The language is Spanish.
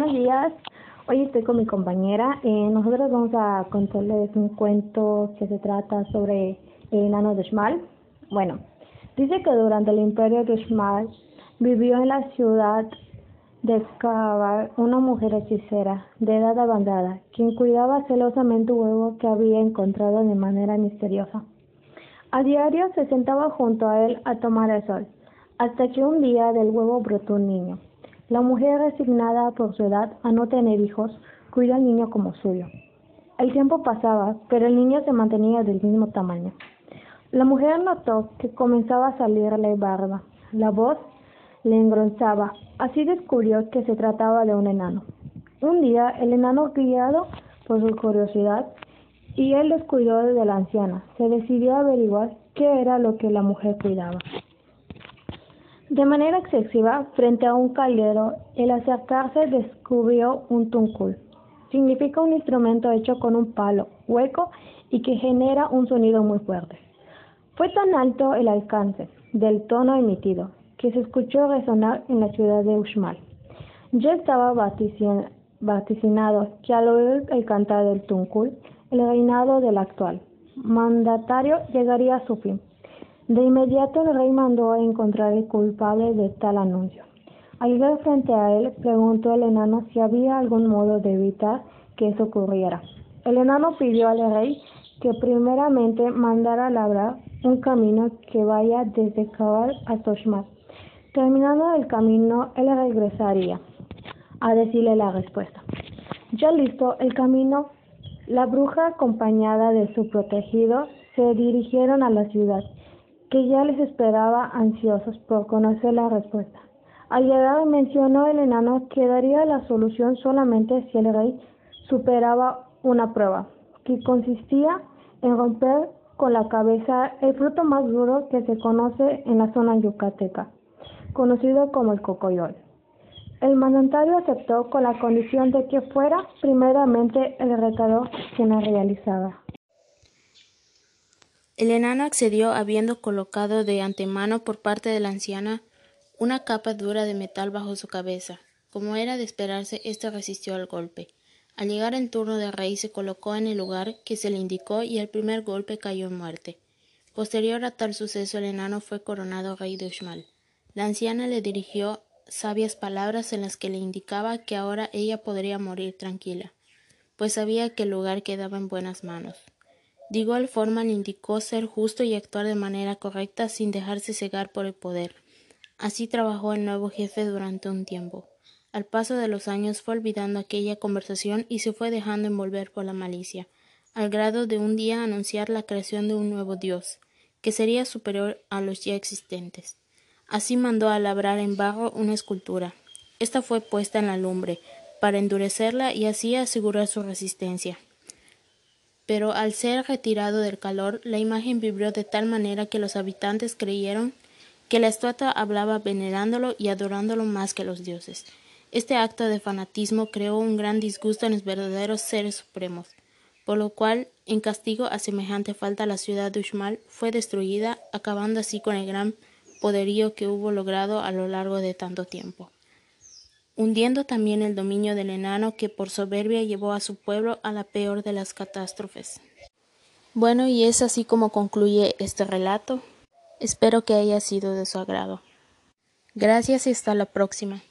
buenos días. Hoy estoy con mi compañera. Eh, nosotros vamos a contarles un cuento que se trata sobre el enano de Shmal. Bueno, dice que durante el imperio de Shmal vivió en la ciudad de Kabar una mujer hechicera de edad avanzada, quien cuidaba celosamente un huevo que había encontrado de manera misteriosa. A diario se sentaba junto a él a tomar el sol, hasta que un día del huevo brotó un niño. La mujer, resignada por su edad a no tener hijos, cuida al niño como suyo. El tiempo pasaba, pero el niño se mantenía del mismo tamaño. La mujer notó que comenzaba a salirle barba. La voz le engronzaba. Así descubrió que se trataba de un enano. Un día, el enano, guiado por su curiosidad, y él descuidó de la anciana, se decidió a averiguar qué era lo que la mujer cuidaba. De manera excesiva, frente a un caldero, el acercarse descubrió un tuncul. Significa un instrumento hecho con un palo hueco y que genera un sonido muy fuerte. Fue tan alto el alcance del tono emitido que se escuchó resonar en la ciudad de Uxmal. Ya estaba vaticinado que al oír el cantar del tuncul, el reinado del actual mandatario llegaría a su fin. De inmediato el rey mandó a encontrar el culpable de tal anuncio. Al ver frente a él, preguntó el enano si había algún modo de evitar que eso ocurriera. El enano pidió al rey que primeramente mandara labrar un camino que vaya desde Cabal a Toshmat. Terminando el camino, él regresaría a decirle la respuesta. Ya listo el camino, la bruja acompañada de su protegido se dirigieron a la ciudad que ya les esperaba ansiosos por conocer la respuesta. Al llegar mencionó el enano que daría la solución solamente si el rey superaba una prueba, que consistía en romper con la cabeza el fruto más duro que se conoce en la zona yucateca, conocido como el cocoyol. El mandatario aceptó con la condición de que fuera primeramente el retador quien la realizaba. El enano accedió habiendo colocado de antemano por parte de la anciana una capa dura de metal bajo su cabeza. Como era de esperarse, éste resistió al golpe. Al llegar el turno del rey se colocó en el lugar que se le indicó y el primer golpe cayó en muerte. Posterior a tal suceso el enano fue coronado rey de Uxmal. La anciana le dirigió sabias palabras en las que le indicaba que ahora ella podría morir tranquila, pues sabía que el lugar quedaba en buenas manos. De igual forma le indicó ser justo y actuar de manera correcta sin dejarse cegar por el poder. Así trabajó el nuevo jefe durante un tiempo. Al paso de los años fue olvidando aquella conversación y se fue dejando envolver por la malicia, al grado de un día anunciar la creación de un nuevo dios, que sería superior a los ya existentes. Así mandó a labrar en barro una escultura. Esta fue puesta en la lumbre, para endurecerla y así asegurar su resistencia pero al ser retirado del calor, la imagen vibró de tal manera que los habitantes creyeron que la estatua hablaba venerándolo y adorándolo más que los dioses. Este acto de fanatismo creó un gran disgusto en los verdaderos seres supremos, por lo cual, en castigo a semejante falta, la ciudad de Uxmal fue destruida, acabando así con el gran poderío que hubo logrado a lo largo de tanto tiempo hundiendo también el dominio del enano que por soberbia llevó a su pueblo a la peor de las catástrofes. Bueno, y es así como concluye este relato. Espero que haya sido de su agrado. Gracias y hasta la próxima.